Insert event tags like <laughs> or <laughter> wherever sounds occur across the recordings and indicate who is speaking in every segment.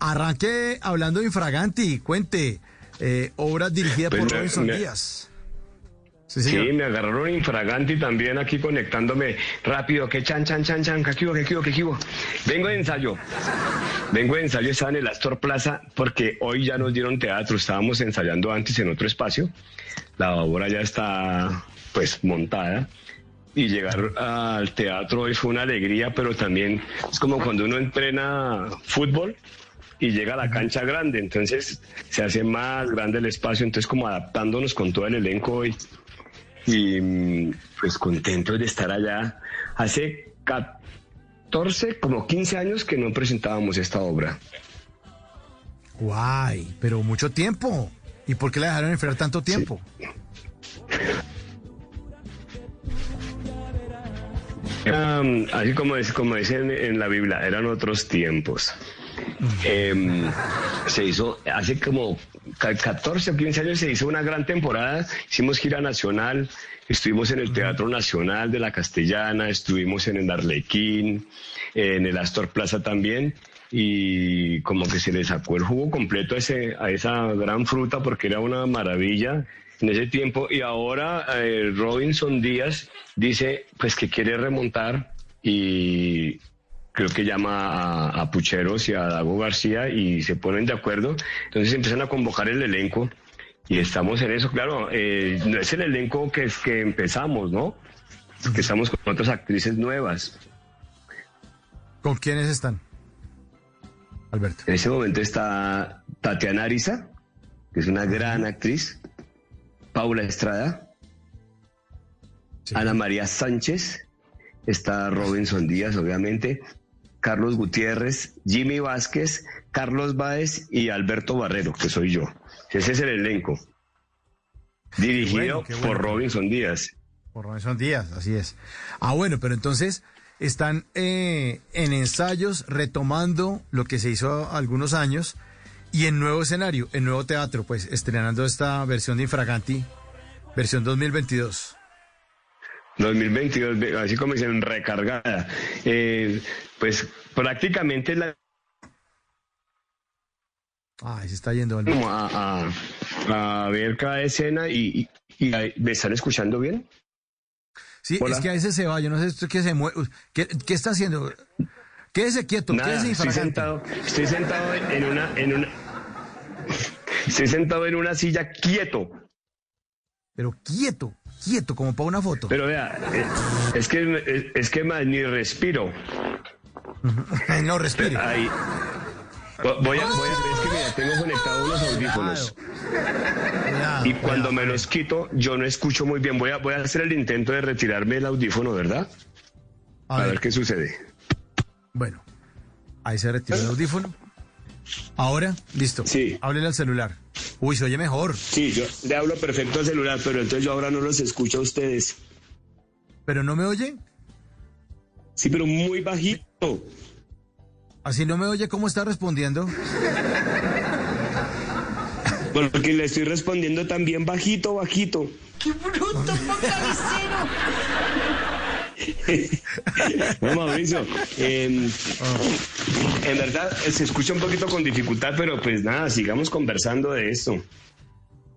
Speaker 1: Arranque hablando de Infraganti. Cuente. Eh, obra dirigida
Speaker 2: Pues
Speaker 1: por
Speaker 2: me-
Speaker 1: Robinson
Speaker 2: me-
Speaker 1: Díaz. Sí,
Speaker 2: Sí, me agarraron infraganti también aquí conectándome rápido, que chan, chan, chan, chan, que aquí hubo, que aquí hubo, que aquí hubo. Vengo de ensayo. Vengo de ensayo, estaba en el Astor Plaza porque hoy ya nos dieron teatro, estábamos ensayando antes en otro espacio. La obra ya está pues montada. Y llegar al teatro hoy fue una alegría, pero también es como cuando uno entrena fútbol y llega a la cancha grande, entonces se hace más grande el espacio, entonces como adaptándonos con todo el elenco hoy y pues contentos de estar allá. Hace 14, como 15 años que no presentábamos esta obra.
Speaker 1: Guay, pero mucho tiempo. ¿Y por qué la dejaron enfriar tanto tiempo?
Speaker 2: Era, mm, así como, es, como dicen en la Biblia, eran otros tiempos. Em, se hizo hace como ca- 14 o 15 años se hizo una gran temporada, hicimos gira nacional, estuvimos en el Teatro Nacional de la Castellana, estuvimos en el Arlequín, en el Astor Plaza también, y como que se le sacó el jugo completo a, ese, a esa gran fruta porque era una maravilla en ese tiempo, y ahora eh, Robinson Díaz dice pues que quiere remontar y creo que llama a, a Pucheros y a Dago García y se ponen de acuerdo. Entonces empiezan a convocar el elenco y estamos en eso. Claro, eh, no es el elenco que, es que empezamos, ¿no? Que estamos con otras actrices nuevas.
Speaker 1: ¿Con quiénes están? Alberto.
Speaker 2: En ese momento está Tatiana Ariza, que es una gran actriz, Paula Estrada,
Speaker 1: Sí.
Speaker 2: Ana María Sánchez, está Robinson Díaz, obviamente, Carlos Gutiérrez, Jimmy Vázquez, Carlos Báez y Alberto Barrero, que soy yo. Ese es el elenco. Dirigido
Speaker 1: bueno, qué bueno.
Speaker 2: por Robinson Díaz.
Speaker 1: Por Robinson Díaz, así es. Ah, bueno, pero entonces están eh, en ensayos retomando lo que se hizo algunos años y en nuevo escenario, en nuevo teatro, pues estrenando esta versión de Infraganti, versión 2022.
Speaker 2: 2022, así como dicen, recargada. Eh, pues prácticamente la
Speaker 1: Ay, se está yendo.
Speaker 2: A, a- a ver cada escena y, y- ¿me están escuchando bien?
Speaker 1: Sí,
Speaker 2: Hola.
Speaker 1: es que a veces se va, yo no sé esto qué se mueve. ¿Qué, qué está haciendo? Quédese quieto,
Speaker 2: Nada,
Speaker 1: quédese
Speaker 2: estoy sentado, estoy sentado en una, en una, estoy sentado en una silla quieto.
Speaker 1: Pero quieto, quieto, como para una foto.
Speaker 2: Pero vea, eh, es que es, es que más ni respiro. <laughs>
Speaker 1: no.
Speaker 2: Ahí. Vo- Voy a, voy a, es que mira, tengo conectados unos audífonos.
Speaker 1: Cuidado,
Speaker 2: Y cuando
Speaker 1: cuidado.
Speaker 2: me los quito, yo no escucho muy bien. Voy a, voy a hacer el intento de retirarme el audífono, ¿verdad?
Speaker 1: A
Speaker 2: A
Speaker 1: ver.
Speaker 2: ver qué sucede.
Speaker 1: Bueno, ahí se retiró el audífono. Ahora, listo.
Speaker 2: Sí.
Speaker 1: Háblele al celular. Uy, se oye mejor.
Speaker 2: Sí, yo le hablo perfecto al celular, pero entonces yo ahora no los escucho a ustedes.
Speaker 1: ¿Pero no me oye?
Speaker 2: Sí, pero muy bajito.
Speaker 1: Así no me oye cómo está respondiendo.
Speaker 2: Porque le estoy respondiendo también bajito, bajito. <laughs> No, Mauricio, em, en verdad eh, se escucha un poquito con dificultad, pero pues nada, sigamos conversando de esto.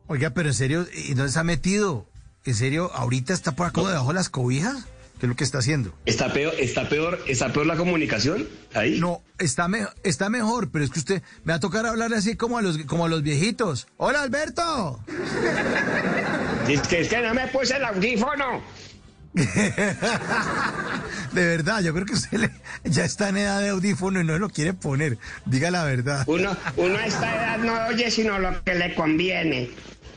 Speaker 1: Oiga, pero en serio, ¿y dónde se ha metido? ¿En serio, ahorita está por acá debajo de las cobijas? ¿Qué es lo que está haciendo?
Speaker 2: ¿Está peor, está peor, está peor la comunicación? Ahí.
Speaker 1: No, está, me- está mejor, pero es que usted me va a tocar hablarle así como a los, como a los viejitos. ¡Hola, Alberto!
Speaker 2: Es que, es que no me puse el audífono. <laughs>
Speaker 1: De verdad, yo creo que usted le- ya está en edad de audífono y no lo quiere poner. Diga la verdad.
Speaker 2: Uno, uno a esta edad no oye sino lo que le conviene.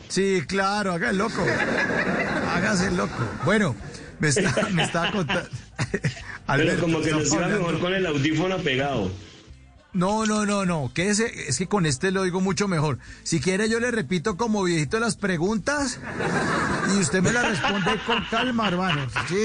Speaker 1: Sí, claro, haga el loco. Hágase el loco. Bueno, me está, me estaba contando. <laughs>
Speaker 2: Pero como que nos iba mejor con el audífono pegado.
Speaker 1: No, no, no, no. Que ese, es que con este lo digo mucho mejor. Si quiere, yo le repito como viejito las preguntas y usted me las responde con calma, hermano. Sí.